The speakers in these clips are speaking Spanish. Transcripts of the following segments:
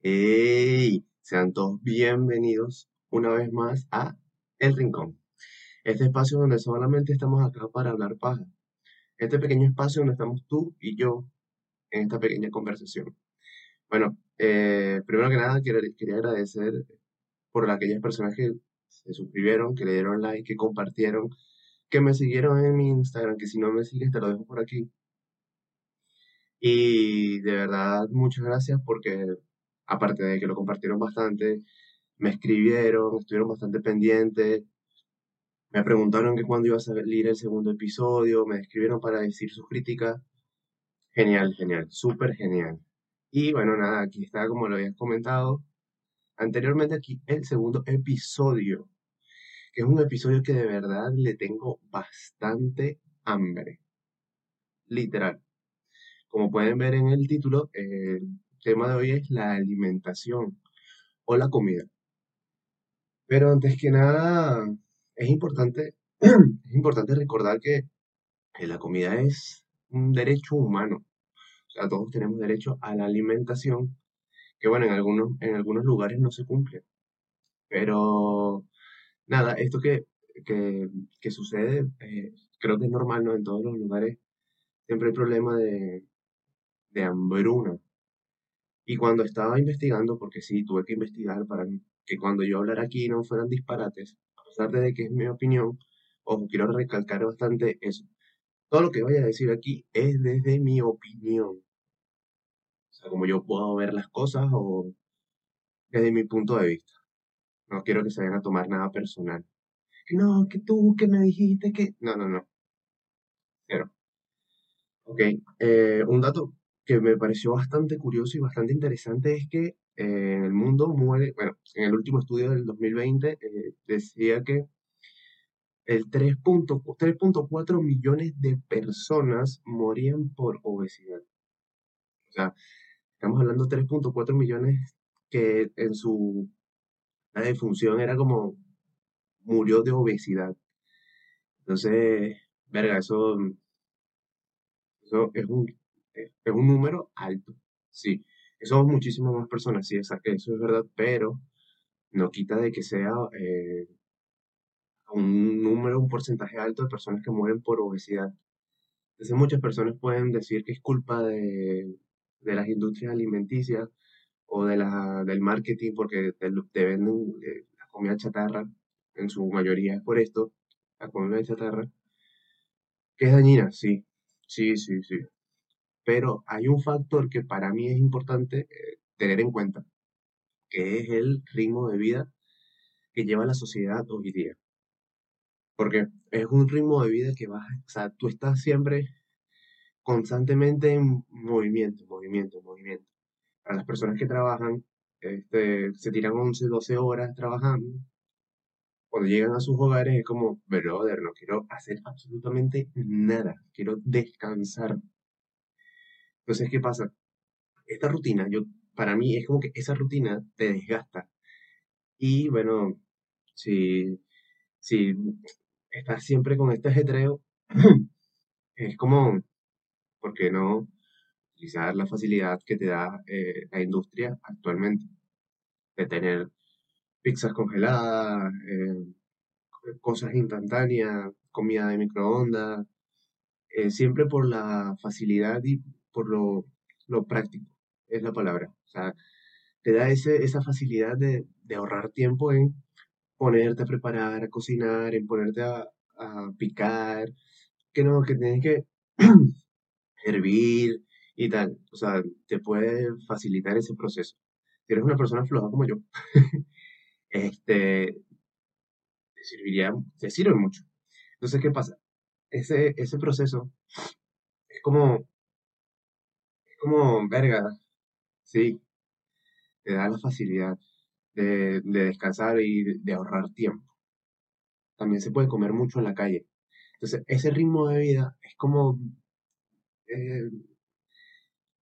¡Hey! Sean todos bienvenidos una vez más a El Rincón, este espacio donde solamente estamos acá para hablar paja, este pequeño espacio donde estamos tú y yo en esta pequeña conversación. Bueno, eh, primero que nada quería agradecer por aquellas personas que se suscribieron, que le dieron like, que compartieron, que me siguieron en mi Instagram, que si no me sigues te lo dejo por aquí. Y de verdad, muchas gracias porque aparte de que lo compartieron bastante, me escribieron, estuvieron bastante pendientes, me preguntaron que cuándo iba a salir el segundo episodio, me escribieron para decir sus críticas. Genial, genial, súper genial. Y bueno, nada, aquí está como lo habías comentado anteriormente aquí el segundo episodio, que es un episodio que de verdad le tengo bastante hambre. Literal. Como pueden ver en el título, tema de hoy es la alimentación o la comida. Pero antes que nada, es importante, es importante recordar que la comida es un derecho humano. O sea, todos tenemos derecho a la alimentación, que bueno, en algunos, en algunos lugares no se cumple. Pero nada, esto que, que, sucede, eh, creo que es normal, ¿no? En todos los lugares siempre hay problema de, de hambruna. Y cuando estaba investigando, porque sí, tuve que investigar para que cuando yo hablara aquí no fueran disparates, a pesar de que es mi opinión, ojo, quiero recalcar bastante eso. Todo lo que voy a decir aquí es desde mi opinión. O sea, como yo puedo ver las cosas o desde mi punto de vista. No quiero que se vayan a tomar nada personal. No, que tú, que me dijiste que... No, no, no. Cero. Ok, eh, un dato que me pareció bastante curioso y bastante interesante es que eh, el mundo muere, bueno, en el último estudio del 2020 eh, decía que el 3.4 millones de personas morían por obesidad. O sea, estamos hablando de 3.4 millones que en su defunción era como murió de obesidad. Entonces, verga, eso, eso es un es un número alto, sí. Somos muchísimas más personas, sí, eso es verdad, pero no quita de que sea eh, un número, un porcentaje alto de personas que mueren por obesidad. Entonces muchas personas pueden decir que es culpa de, las industrias alimenticias o de la, del marketing porque te, venden eh, la comida chatarra, en su mayoría es por esto, la comida chatarra, que es dañina, sí, sí, sí, sí. Pero hay un factor que para mí es importante eh, tener en cuenta, que es el ritmo de vida que lleva la sociedad hoy día. Porque es un ritmo de vida que va, o sea, tú estás siempre constantemente en movimiento, movimiento, movimiento. Para las personas que trabajan, este, se tiran 11, 12 horas trabajando. Cuando llegan a sus hogares es como, brother, no quiero hacer absolutamente nada, quiero descansar. Entonces, ¿qué pasa? Esta rutina, yo, para mí es como que esa rutina te desgasta. Y bueno, si, si estás siempre con este ajetreo, es como, ¿por qué no utilizar la facilidad que te da eh, la industria actualmente? De tener pizzas congeladas, eh, cosas instantáneas, comida de microondas, eh, siempre por la facilidad y por lo, lo práctico, es la palabra. O sea, te da ese, esa facilidad de, ahorrar tiempo en ponerte a preparar, a cocinar, en ponerte a, a picar, que no, que tienes que hervir y tal. O sea, te puede facilitar ese proceso. Si eres una persona floja como yo, este, te serviría, te sirve mucho. Entonces, ¿qué pasa? Ese, ese proceso es como como, verga, sí, te da la facilidad de, descansar y de, ahorrar tiempo. También se puede comer mucho en la calle. Entonces, ese ritmo de vida es como eh,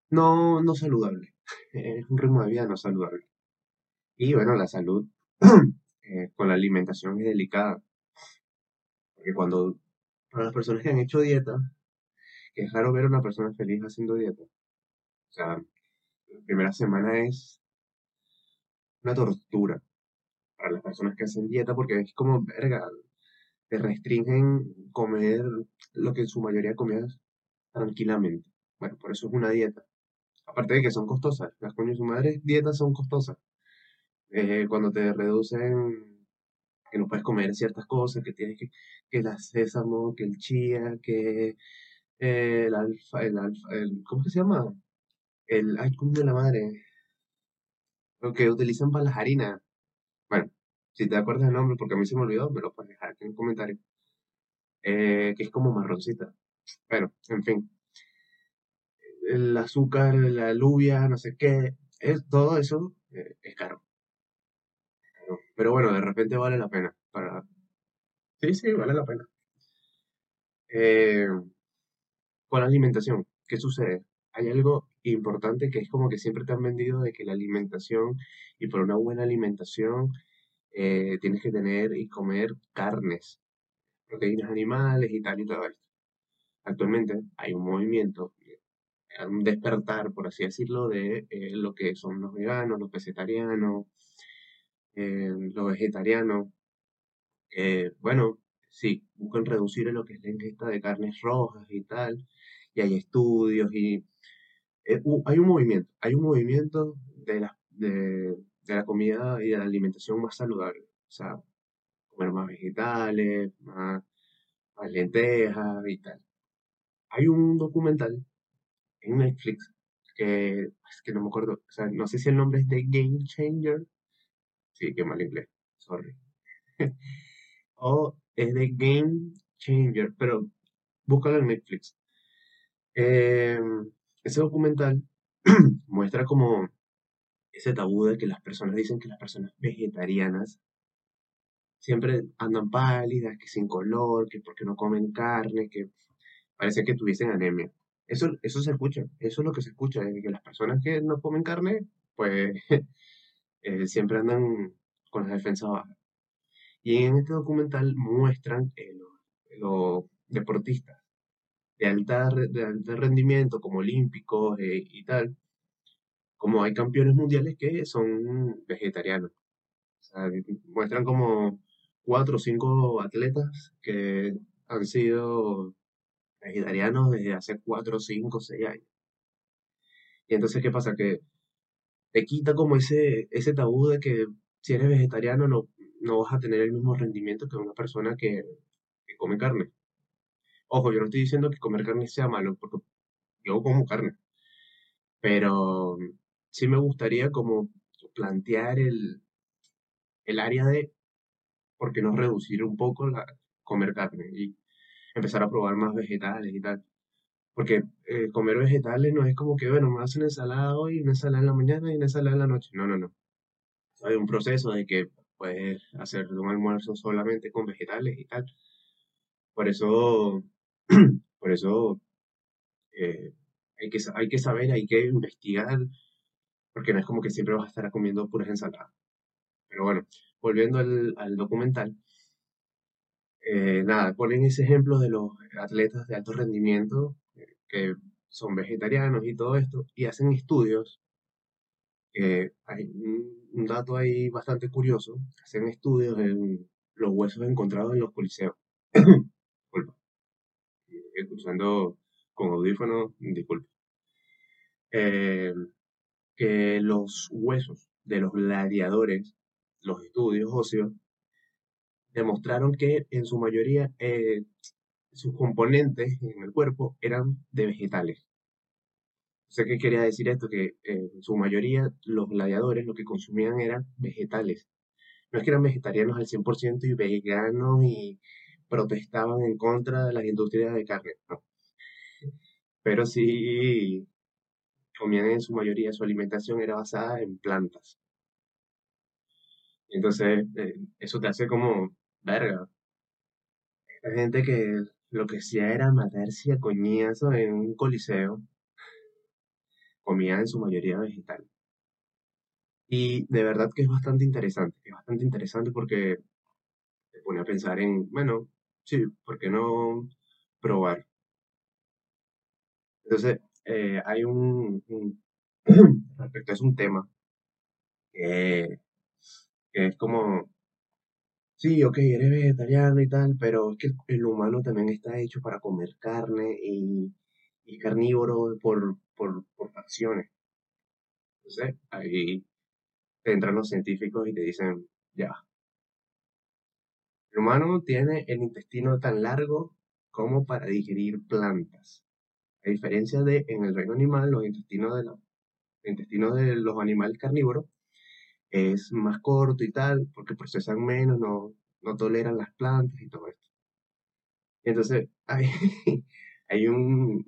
no, no saludable. Es un ritmo de vida no saludable. Y bueno, la salud eh, con la alimentación es delicada. Porque cuando, para las personas que han hecho dieta, que es raro ver a una persona feliz haciendo dieta, sea, la primera semana es una tortura para las personas que hacen dieta porque es como, verga, te restringen comer lo que en su mayoría comías tranquilamente. Bueno, por eso es una dieta. Aparte de que son costosas, las coño de su madre dietas son costosas. Eh, cuando te reducen que no puedes comer ciertas cosas, que tienes que, que el sésamo, que el chía, que el alfa, el alfa, el, ¿cómo que se llama? El, ay, ¿cómo de la madre? Lo que utilizan para las harinas. Bueno, si te acuerdas el nombre, porque a mí se me olvidó, me lo puedes dejar aquí en el comentario. Eh, que es como marroncita. Bueno, en fin. El azúcar, la lluvia, no sé qué, es, todo eso eh, es caro. Pero bueno, de repente vale la pena. Para... Sí, sí, vale la pena. Eh, con la alimentación, ¿qué sucede? Hay algo importante que es como que siempre te han vendido de que la alimentación y por una buena alimentación eh, tienes que tener y comer carnes, proteínas animales y tal y todo esto. Actualmente hay un movimiento, un despertar, por así decirlo, de eh, lo que son los veganos, los vegetarianos, eh, los vegetarianos. bueno, sí, buscan reducir lo que es la ingesta de carnes rojas y tal, y hay estudios y hay un movimiento, hay un movimiento de la, de, de la comida y de la alimentación más saludable. O sea, comer más vegetales, más, lentejas y tal. Hay un documental en Netflix que es que no me acuerdo, o sea, no sé si el nombre es de Game Changer. Sí, qué mal inglés, sorry. o es de Game Changer, pero búscalo en Netflix. Em, ese documental muestra como ese tabú de que las personas dicen que las personas vegetarianas siempre andan pálidas, que sin color, que porque no comen carne, que parece que tuviesen anemia. Eso, eso se escucha, eso es lo que se escucha, de que las personas que no comen carne, pues eh, siempre andan con las defensas bajas. Y en este documental muestran los deportistas de alta, de alto rendimiento, como olímpicos eh, y tal, como hay campeones mundiales que son vegetarianos. Muestran como cuatro o cinco atletas que han sido vegetarianos desde hace cuatro, cinco, seis años. Y entonces, ¿qué pasa? Que te quita como ese, ese tabú de que si eres vegetariano no, no vas a tener el mismo rendimiento que una persona que come carne. Ojo, yo no estoy diciendo que comer carne sea malo, porque yo como carne. Pero sí me gustaría como plantear el, el área de por qué no reducir un poco la comer carne y empezar a probar más vegetales y tal. Porque eh, comer vegetales no es como que, bueno, me hacen ensalada hoy, una ensalada en la mañana y una ensalada en la noche. No, no, no. Hay un proceso de que puedes hacer un almuerzo solamente con vegetales y tal. Por eso, por eso eh, hay, que, hay que saber, hay que investigar porque no es como que siempre vas a estar comiendo puras ensaladas. Pero bueno, volviendo al, documental, eh, nada, ponen ese ejemplo de los atletas de alto rendimiento que son vegetarianos y todo esto, y hacen estudios. hay un, dato ahí bastante curioso, hacen estudios en los huesos encontrados en los coliseos. Escuchando con audífonos, disculpa. Eh, que los huesos de los gladiadores, los estudios óseos, demostraron que en su mayoría eh, sus componentes en el cuerpo eran de vegetales. sé qué quería decir esto? Que eh, en su mayoría los gladiadores lo que consumían eran vegetales. No es que eran vegetarianos al 100% y veganos y protestaban en contra de las industrias de carne. Pero sí comían en su mayoría, su alimentación era basada en plantas. Entonces, eh, eso te hace como, verga. Esta gente que lo que hacía era matarse a coñazo en un coliseo, comía en su mayoría vegetal. Y de verdad que es bastante interesante, es bastante interesante porque te pone a pensar en, bueno, sí, ¿por qué no probar? Entonces, eh, hay un, respecto es un tema que es como, sí, ok, eres vegetariano y tal, pero es que el humano también está hecho para comer carne y, carnívoro por, por, por facciones. Entonces, ahí entran los científicos y te dicen, ya, el humano tiene el intestino tan largo como para digerir plantas. A diferencia de en el reino animal, los intestinos de, el intestino de los animales carnívoros es más corto y tal, porque procesan menos, no, no toleran las plantas y todo esto. Entonces, hay, hay un,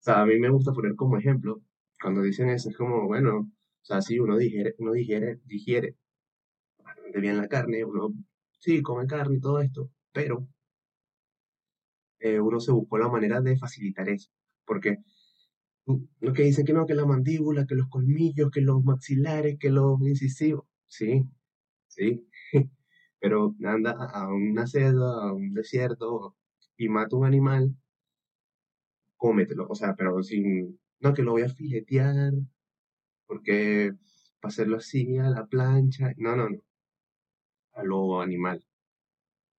o sea, a mí me gusta poner como ejemplo, cuando dicen eso, es como, bueno, o sea, sí, uno digiere, uno digiere, digiere bastante bien la carne, uno sí come carne y todo esto, pero eh, uno se buscó la manera de facilitar eso, porque mm, lo que dicen que no, que la mandíbula, que los colmillos, que los maxilares, que los incisivos, sí, sí, pero anda a una selva, a un desierto y mata un animal, cómetelo, o sea, pero sin, no, que lo voy a filetear, porque para hacerlo así a la plancha, no, no, no, a lo animal.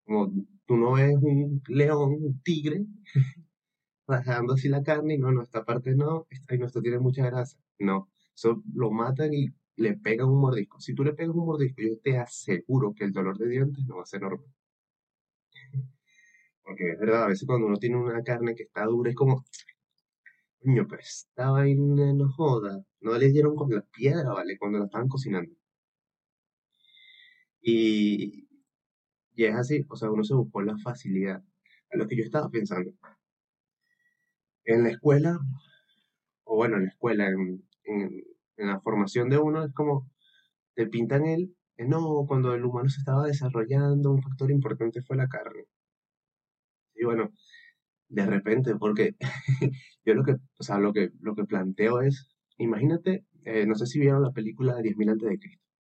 Como tú no ves un león, un tigre, rajando así la carne y no, no, esta parte no, esta, ay, no, esto tiene mucha grasa. No, eso lo matan y le pegan un mordisco. Si tú le pegas un mordisco, yo te aseguro que el dolor de dientes no va a ser normal. Porque es verdad, a veces cuando uno tiene una carne que está dura es como, coño, pero esta vaina no joda. No le dieron con la piedra, ¿vale? Cuando la estaban cocinando. Y, es así, o sea, uno se buscó la facilidad. A lo que yo estaba pensando. En la escuela, o bueno, en la escuela, en, en, la formación de uno, es como te pintan el, no, cuando el humano se estaba desarrollando, un factor importante fue la carne. Y bueno, de repente, porque yo lo que, o sea, lo que, lo que planteo es, imagínate, eh, no sé si vieron la película de 10.000 antes de Cristo.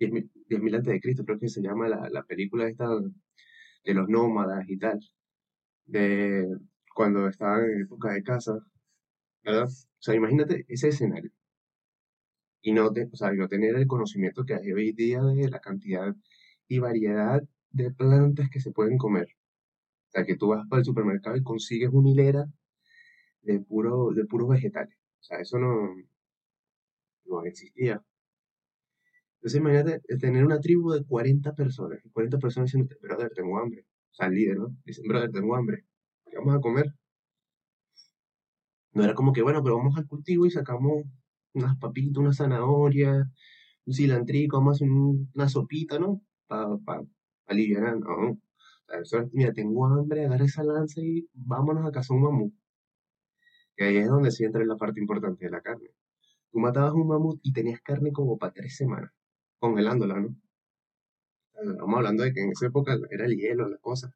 10.000 10.000 antes de Cristo, creo que se llama la, la película esta de los nómadas y tal, de cuando estaban en época de caza, ¿verdad? O sea, imagínate ese escenario. y no, te- o sea, no tener el conocimiento que hay hoy día de la cantidad y variedad de plantas que se pueden comer. O sea, que tú vas para el supermercado y consigues una hilera de puro, de puros vegetales. O sea, eso no, no existía. Entonces imagínate eh, tener una tribu de 40 personas, y 40 personas diciendo, brother, tengo hambre. O sea, el líder, ¿no? Dicen, brother, tengo hambre. ¿Qué vamos a comer? No era como que, bueno, pero vamos al cultivo y sacamos unas papitas, una zanahoria, un cilantrico, vamos a hacer un- una sopita, ¿no? Para pa, pa alivianar, no. Mira, tengo hambre, agarra esa lanza y vámonos a cazar un mamut. Que ahí es donde sí entra la parte importante de la carne. Tú matabas un mamut y tenías carne como para tres semanas, congelándola, ¿no? Estamos hablando de que en esa época era el hielo, la cosa.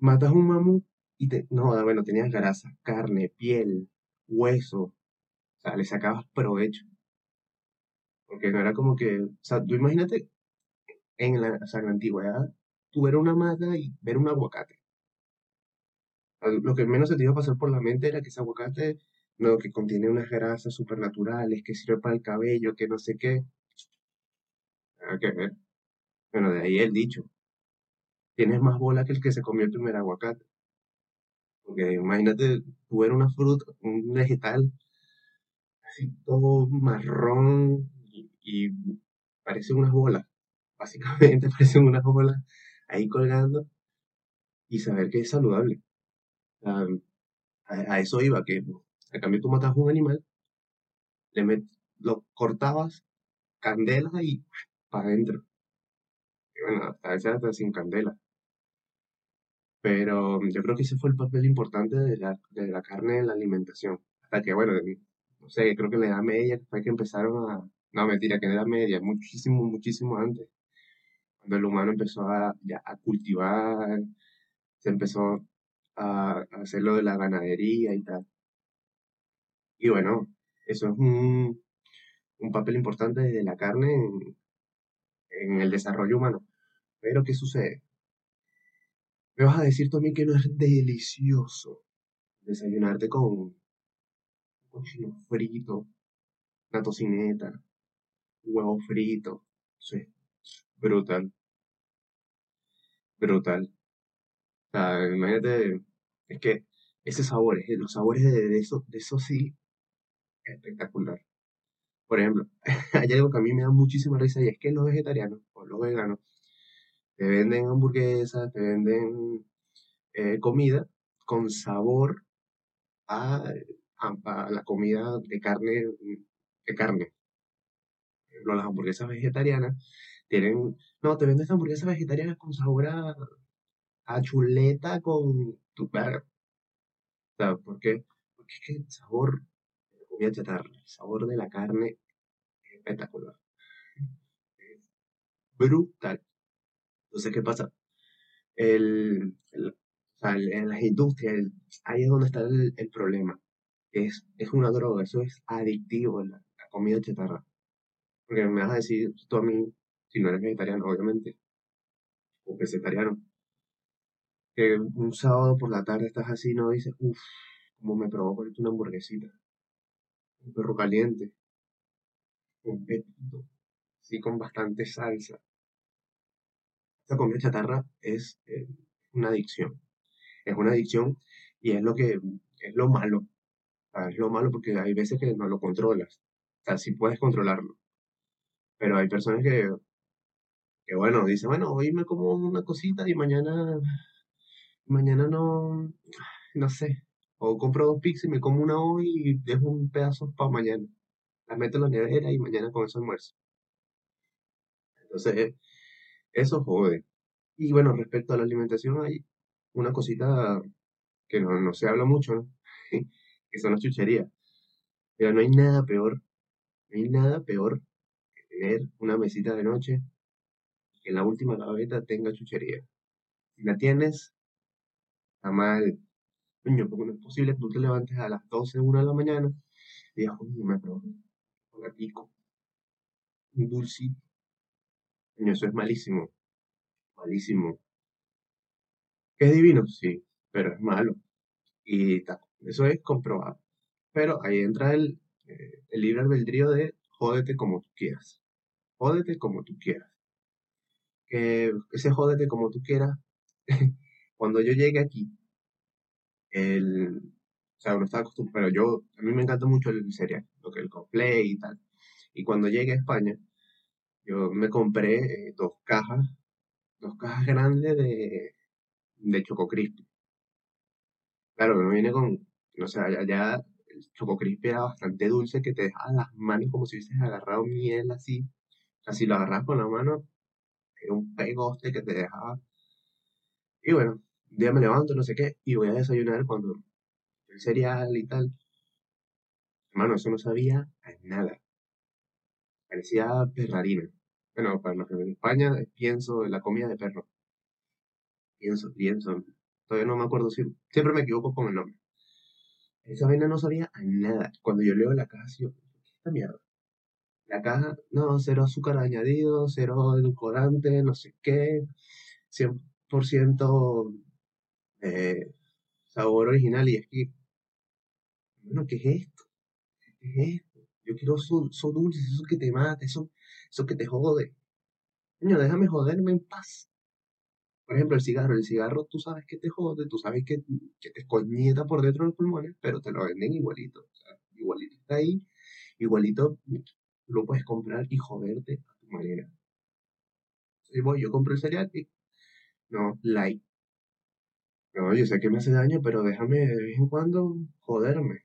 Matas un mamut y te, no, bueno, tenías grasa, carne, piel, hueso, o sea, le sacabas provecho. Porque no era como que, o sea, tú imagínate en la, o sea, en la antigüedad, tú ver una mata y ver un aguacate. Lo que menos se te iba a pasar por la mente era que ese aguacate, no, que contiene unas grasas supernaturales, que sirve para el cabello, que no sé qué. Nada que ver. Bueno, de ahí el dicho, tienes más bola que el que se comió el primer aguacate. Porque imagínate, tú ver una fruta, un vegetal, así todo marrón y, y parecen unas bolas. Básicamente parecen unas bolas ahí colgando y saber que es saludable. A, eso iba, que a cambio tú matabas un animal, le met- lo cortabas, candela y para adentro. Y bueno, hasta veces hasta sin candela. Pero yo creo que ese fue el papel importante de la, de la carne en la alimentación. Hasta que, bueno, no sé, creo que en la Edad Media fue que empezaron a... No, mentira, que en la Edad Media, muchísimo, muchísimo antes, cuando el humano empezó a, a cultivar, se empezó a, a hacer lo de la ganadería y tal. Y bueno, eso es un, un papel importante de la carne en, en el desarrollo humano. Pero ¿qué sucede? Me vas a decir también que no es delicioso desayunarte con un cochino frito, una tocineta, huevo frito. Eso es brutal, brutal. O sea, imagínate, es que ese sabor, los sabores de eso, de eso sí, espectacular. Por ejemplo, hay algo que a mí me da muchísima risa y es que los vegetarianos o los veganos te venden hamburguesas, te venden eh, comida con sabor a, a- la comida de carne, de carne. Las hamburguesas vegetarianas tienen, no, te venden hamburguesas vegetarianas con sabor a, a chuleta con tu. O sea, ¿por qué? Porque es que el sabor comida chatarra, el sabor de la carne es espectacular, es brutal. Entonces, ¿qué pasa? El, el- el- en las industrias, ahí es donde está el, problema. Es, es una droga, eso es adictivo, la, comida chatarra. Porque me vas a decir tú a mí, si no eres vegetariano, obviamente, o vegetariano, que un sábado por la tarde estás así, no dices, uff, como me ahorita una hamburguesita, un perro caliente, un pepito, sí, con bastante salsa. Esta comida chatarra es eh, una adicción, es una adicción y es lo que es lo malo, es lo malo porque hay veces que no lo controlas, o sea, sí puedes controlarlo, pero hay personas que, que bueno, dicen, bueno, hoy me como una cosita y mañana, mañana no, no sé, o compro dos pizzas y me como una hoy y dejo un pedazo para mañana, las meto en la nevera y mañana con eso almuerzo. Entonces, eh, eso jode. Y bueno, respecto a la alimentación, hay una cosita que no, no se habla mucho, que son las chucherías. Pero no hay nada peor, no hay nada peor que tener una mesita de noche que en la última gaveta tenga chuchería. Si la tienes, está mal. Coño, porque no es posible que tú te levantes a las 12, una de la mañana y digas, coño, me un un dulcito. Coño, eso es malísimo, malísimo. ¿Que es divino? Sí, pero es malo. Y eso es comprobado. Pero ahí entra el, eh, el libre albedrío de jódete como tú quieras. Jódete como tú quieras. Que ese jódete como tú quieras, cuando yo llegue aquí, el, o sea, uno está acostumbrado, pero yo, a mí me encanta mucho el cereal, lo que el Complay y tal. Y cuando llegué a España, yo me compré eh, dos cajas, dos cajas grandes de, de Choco Crispy. Claro, no viene con, o sea, allá el Choco Crispy era bastante dulce que te dejaba las manos como si hubieses agarrado miel así. Así lo agarras con la mano, era un pegoste que te dejaba. Y bueno, día me levanto, no sé qué, y voy a desayunar cuando el cereal y tal. Hermano, eso no sabía a nada. Parecía perrarina. Bueno, para los que en España pienso en la comida de perro. Pienso, pienso. Todavía no me acuerdo si... Siempre me equivoco con el nombre. Esa vaina no sabía a nada. Cuando yo leo la caja, yo, ¿qué es esta mierda? La caja, no, cero azúcar añadido, cero edulcorante, no sé qué, 100% eh, sabor original. Y es que, bueno, ¿qué es esto? ¿Qué es esto? Yo quiero eso, eso dulce, eso que te mata, eso, eso que te jode. Coño, déjame joderme en paz. Por ejemplo, el cigarro. El cigarro, tú sabes que te jode, tú sabes que, que te coñeta por dentro de los pulmones, pero te lo venden igualito. Igualito está ahí, igualito lo puedes comprar y joderte a tu manera. Y voy, yo compro el cereal y no, like. No, yo sé que me hace daño, pero déjame de vez en cuando joderme.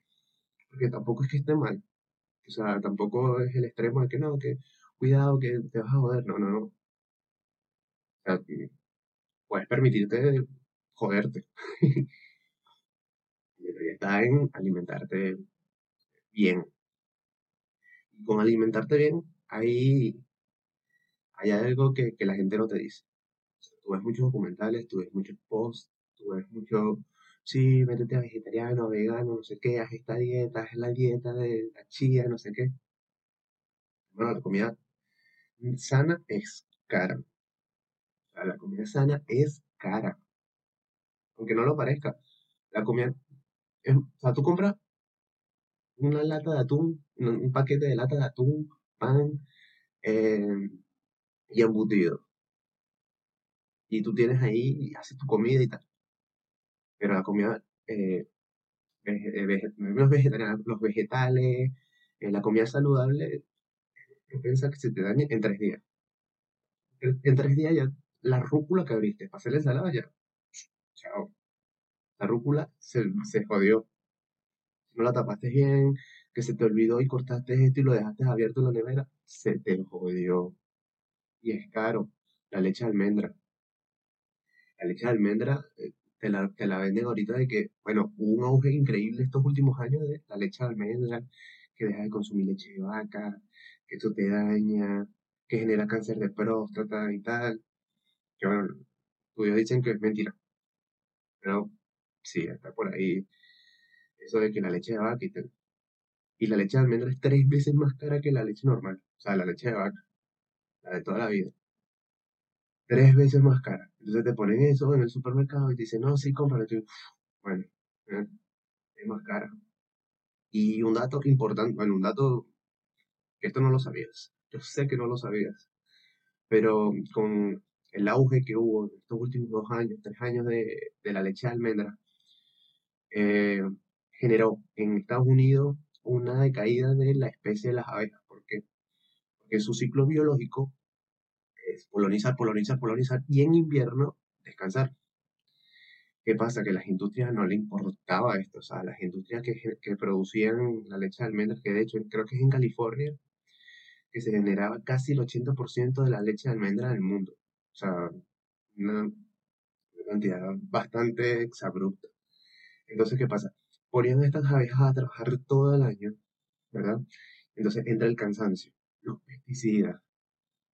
Porque tampoco es que esté mal. O sea, tampoco es el extremo de que no, que cuidado, que te vas a joder. No, no, no. O sea, puedes permitirte joderte. Pero ya está en alimentarte bien. Y con alimentarte bien, hay, hay algo que, que la gente no te dice. O sea, tú ves muchos documentales, tú ves muchos posts, ves mucho, sí, métete a vegetariano, vegano, no sé qué, haz esta dieta, haz la dieta de la chía, no sé qué. Bueno, la comida sana es cara. O sea, la comida sana es cara. Aunque no lo parezca. La comida, es- o sea, tú compras una lata de atún, un paquete de lata de atún, pan, eh, y embutido. Y tú tienes ahí y haces tu comida y tal. Pero la comida, eh, eh, los, vegetales, eh, la comida saludable, piensa que se te dañe en tres días. En tres días ya la rúcula que abriste para hacer la ensalada ya, chao. La rúcula se, se jodió. No la tapaste bien, que se te olvidó y cortaste esto y lo dejaste abierto en la nevera, se te jodió. Y es caro. La leche de almendra. La leche de almendra te la, te la venden ahorita de que, bueno, hubo un auge increíble estos últimos años de la leche de almendra, que deja de consumir leche de vaca, que eso te daña, que genera cáncer de próstata y tal. Que bueno, estudios dicen que es mentira. Pero sí, está por ahí eso de que la leche de vaca y tal. Y la leche de almendra es tres veces más cara que la leche normal. O sea, la leche de vaca. La de toda la vida. Tres veces más cara. Entonces te ponen eso en el supermercado y te dicen, no, sí, cómpralo. bueno, ¿eh? es más cara. Y un dato importante, bueno, un dato que esto no lo sabías. Yo sé que no lo sabías. Pero con el auge que hubo en estos últimos dos años, tres años de, la leche de almendra, eh, generó en Estados Unidos una decaída de la especie de las abejas. ¿Por qué? Porque su ciclo biológico es polonizar, polonizar, polonizar y en invierno descansar. ¿Qué pasa? Que a las industrias no le importaba esto. O sea, las industrias que, que producían la leche de almendras, que de hecho creo que es en California, que se generaba casi el 80% de la leche de almendra del mundo. O sea, una cantidad bastante exabrupta. Entonces, ¿qué pasa? Ponían estas abejas a trabajar todo el año, ¿verdad? Entonces entra el cansancio, los pesticidas,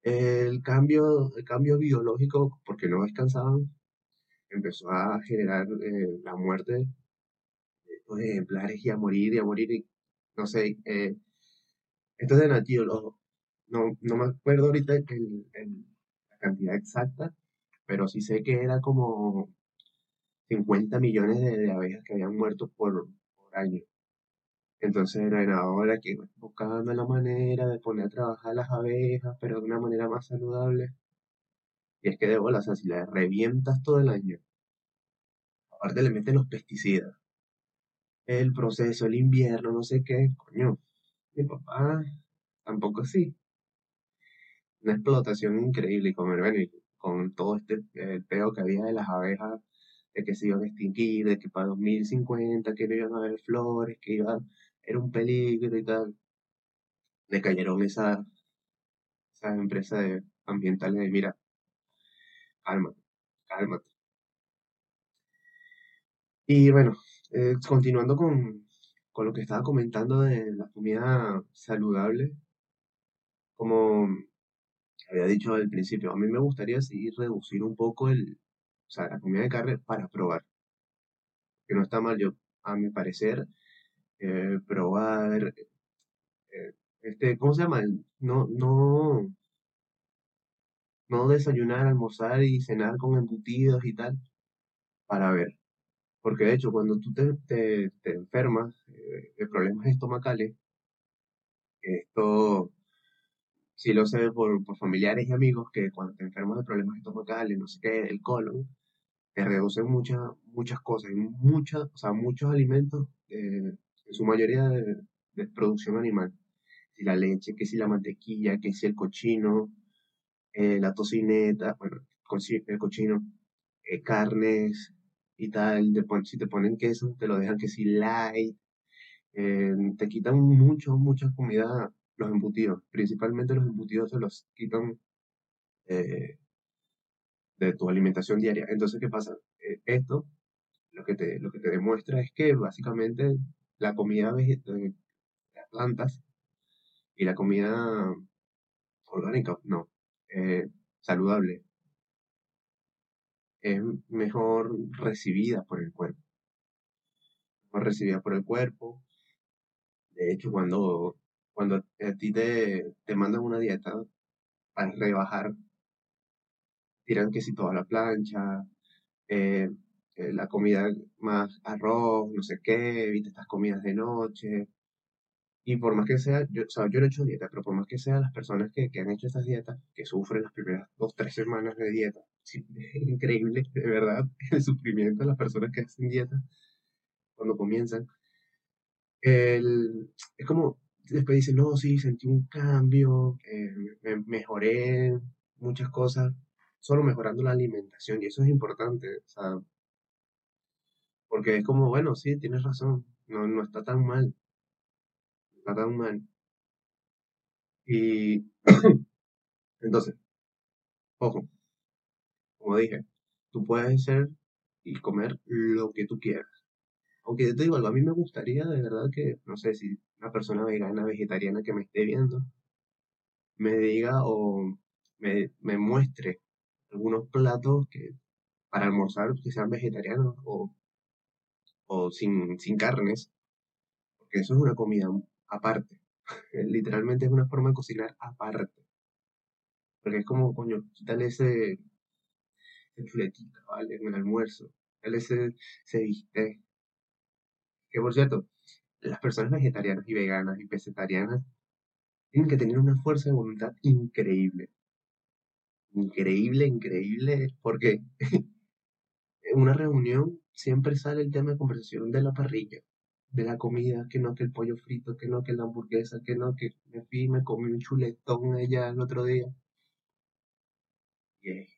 el cambio, el cambio biológico, porque no descansaban, empezó a generar eh, la muerte de estos ejemplares y a morir y a morir. Y, no sé, eh, esto es de no, no me acuerdo ahorita el, la cantidad exacta, pero sí sé que era como 50 millones de, abejas que habían muerto por, año. Entonces era ahora que buscando la manera de poner a trabajar las abejas, pero de una manera más saludable. Y es que de bolas, o sea, si las revientas todo el año, aparte le meten los pesticidas, el proceso, el invierno, no sé qué, coño, mi papá tampoco así una explotación increíble con, con todo este eh, peo que había de las abejas, de que se iban a extinguir, de que para 2050 que no iban a haber flores, que iba, era un peligro y tal. Decayeron esas esa empresas ambientales de, mira, cálmate, cálmate. Y bueno, eh, continuando con, con lo que estaba comentando de la comida saludable, como había dicho al principio, a mí me gustaría seguir reducir un poco el, o sea, la comida de carne para probar. Que no está mal, yo, a mi parecer, eh, probar, eh, este, ¿cómo se llama? No, no, no desayunar, almorzar y cenar con embutidos y tal, para ver. Porque de hecho, cuando tú te, te, enfermas eh, de problemas estomacales, esto sí lo sé por, por, familiares y amigos que cuando te enfermas de problemas estomacales, no sé qué, el colon, te reducen muchas, muchas cosas, muchas, o sea, muchos alimentos, eh, en su mayoría de, producción animal. Si la leche, que si la mantequilla, que si el cochino, eh, la tocineta, bueno, el cochino, eh, carnes y tal, si te ponen queso, te lo dejan que si light, te quitan mucho, mucha comida los embutidos. Principalmente los embutidos se los quitan eh, de tu alimentación diaria. Entonces, ¿qué pasa? Eh, esto lo que, te, lo que te demuestra es que básicamente la comida vegetal, las plantas y la comida orgánica, no, eh, saludable, es mejor recibida por el cuerpo. Mejor recibida por el cuerpo. De hecho, cuando cuando a ti te, te mandan una dieta para rebajar, tiran que si toda la plancha, eh, eh, la comida más arroz, no sé qué, evita estas comidas de noche. Y por más que sea, yo, o sea, yo no he hecho dieta, pero por más que sea, las personas que, que han hecho estas dietas, que sufren las primeras dos, tres semanas de dieta, sí, es increíble, de verdad, el sufrimiento de las personas que hacen dieta cuando comienzan. El, es como, después dicen, no, sí, sentí un cambio, eh, me- mejoré muchas cosas, solo mejorando la alimentación, y eso es importante, o sea, porque es como, bueno, sí, tienes razón, no, no está tan mal, no está tan mal. Y entonces, ojo, como dije, tú puedes ser y comer lo que tú quieras. Aunque yo te digo algo, a mí me gustaría de verdad que, no sé, si una persona vegana, vegetariana que me esté viendo, me diga o me, me muestre algunos platos que para almorzar que sean vegetarianos o, o sin, sin carnes, porque eso es una comida aparte. Literalmente es una forma de cocinar aparte. Porque es como, coño, quítale ese, ese chuletita, ¿vale? En el almuerzo. Quítale ese, ese bistec. Que por cierto, las personas vegetarianas y veganas y vegetarianas tienen que tener una fuerza de voluntad increíble. Increíble, increíble, porque una reunión siempre sale el tema de conversación de la parrilla, de la comida, que no que el pollo frito, que no que la hamburguesa, que no que me fui me comí un chuletón allá el otro día. Y es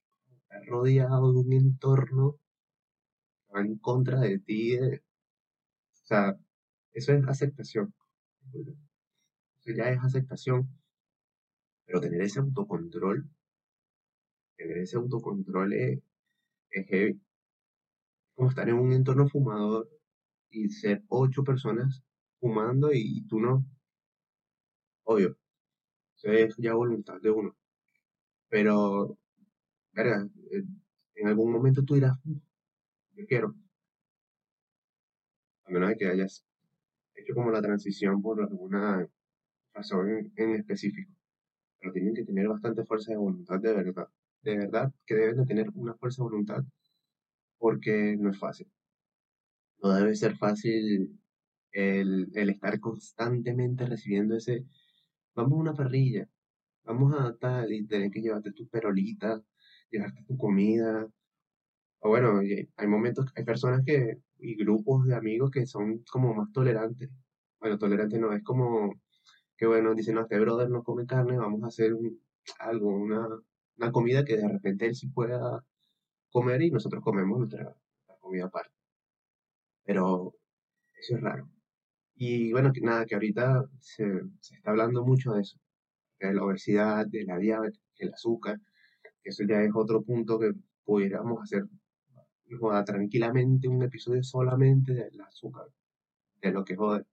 rodeado de un entorno en contra de ti. de- o sea, eso es aceptación. Eso ya es aceptación. Pero tener ese autocontrol, tener ese autocontrol es, es heavy. Como estar en un entorno fumador y ser ocho personas fumando y tú no, obvio, es ya voluntad de uno. Pero, verga, eh, en algún momento tú dirás, "Mm, yo quiero, a menos de que hayas hecho como la transición por alguna razón en, en específico. Pero tienen que tener bastante fuerza de voluntad, de verdad. De verdad que deben de tener una fuerza de voluntad porque no es fácil. No debe ser fácil el, el estar constantemente recibiendo ese, vamos a una parrilla, vamos a tal, y tener que llevarte tu perolita, llevarte tu comida. O bueno, y hay momentos, hay personas que, y grupos de amigos que son como más tolerantes. Bueno, tolerantes no, es como que bueno, dicen, no, este brother no come carne, vamos a hacer un- algo, una, una comida que de repente él sí pueda comer y nosotros comemos nuestra, nuestra comida aparte. Pero eso es raro. Y bueno, que nada, que ahorita se, se está hablando mucho de eso, de la obesidad, de la diabetes, del azúcar, que eso ya es otro punto que pudiéramos hacer joda, tranquilamente un episodio solamente del azúcar, de lo que jode.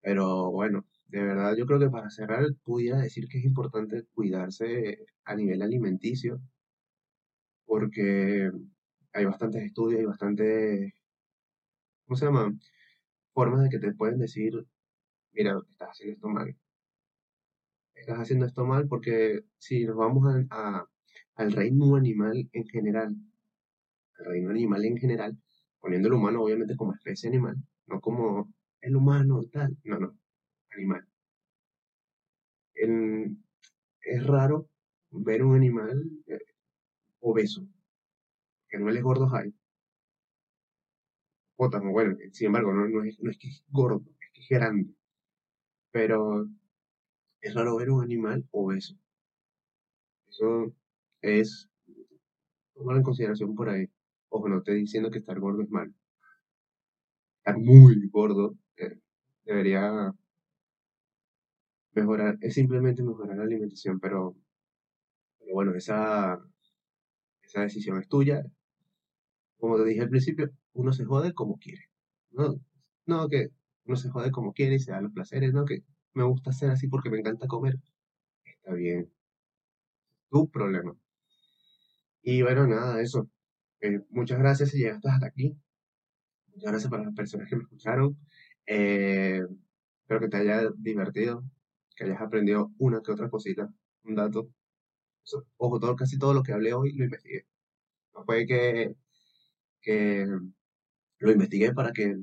Pero bueno, de verdad yo creo que para cerrar pudiera decir que es importante cuidarse a nivel alimenticio, porque hay bastantes estudios y bastantes, ¿cómo se llama? Formas de que te pueden decir, mira, estás haciendo esto mal. Estás haciendo esto mal porque si nos vamos a- al reino animal en general, al reino animal en general, poniendo el humano obviamente como especie animal, no como el humano tal, no, no, animal. En- es raro ver un animal eh, obeso, que animales gordos hay, hipopótamo, bueno, sin embargo, no, no es, no es que es gordo, es que es grande, pero es raro ver un animal obeso. Eso es tomar en consideración por ahí. Ojo, no estoy diciendo que estar gordo es malo. Estar muy gordo eh, debería mejorar, es simplemente mejorar la alimentación, pero, pero bueno, esa, esa decisión es tuya. Como te dije al principio, uno se jode como quiere. No, no que uno se jode como quiere y se da los placeres, no que me gusta hacer así porque me encanta comer. Está bien, tu problema. Y bueno, nada, eso. Eh, muchas gracias si llegaste hasta aquí. Muchas gracias para las personas que me escucharon. Eh, espero que te haya divertido, que hayas aprendido una que otra cosita, un dato. Ojo, todo, casi todo lo que hablé hoy lo investigué. No fue que, que lo investigué para que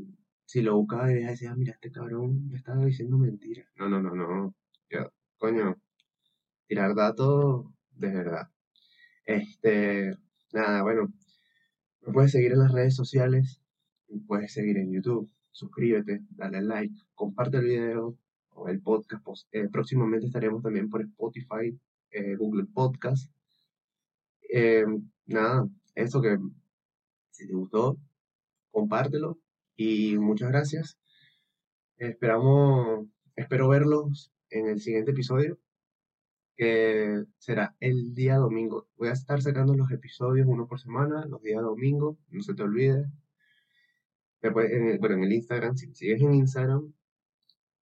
si lo buscaba y decía, mira, este cabrón me estaba diciendo mentiras. No, no, no, no. Yo, coño, tirar datos de verdad. Este, nada, bueno, me puedes seguir en las redes sociales, me puedes seguir en YouTube, suscríbete, dale like, comparte el video o el podcast. Eh, próximamente estaremos también por Spotify, eh, Google Podcast. Eh, nada, eso que si te gustó, compártelo y muchas gracias. Esperamos, espero verlos en el siguiente episodio, que será el día domingo. Voy a estar sacando los episodios uno por semana, los días domingo, no se te olvide. Después, bueno, en el Instagram, si sigues en Instagram,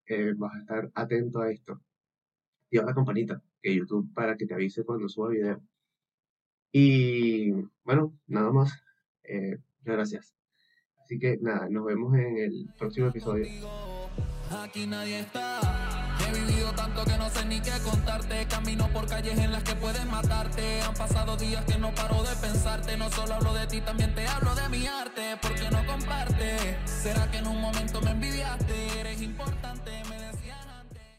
eh, vas a estar atento a esto. Y a la campanita que YouTube para que te avise cuando suba video. Y bueno, nada más. Eh, gracias. Así que nada, nos vemos en el próximo episodio. Aquí nadie está. He vivido tanto que no sé ni qué contarte. Camino por calles en las que pueden matarte. Han pasado días que no paro de pensarte. No solo hablo de ti, también te hablo de mi arte. Porque no comparte. ¿Será que en un momento me envidiaste?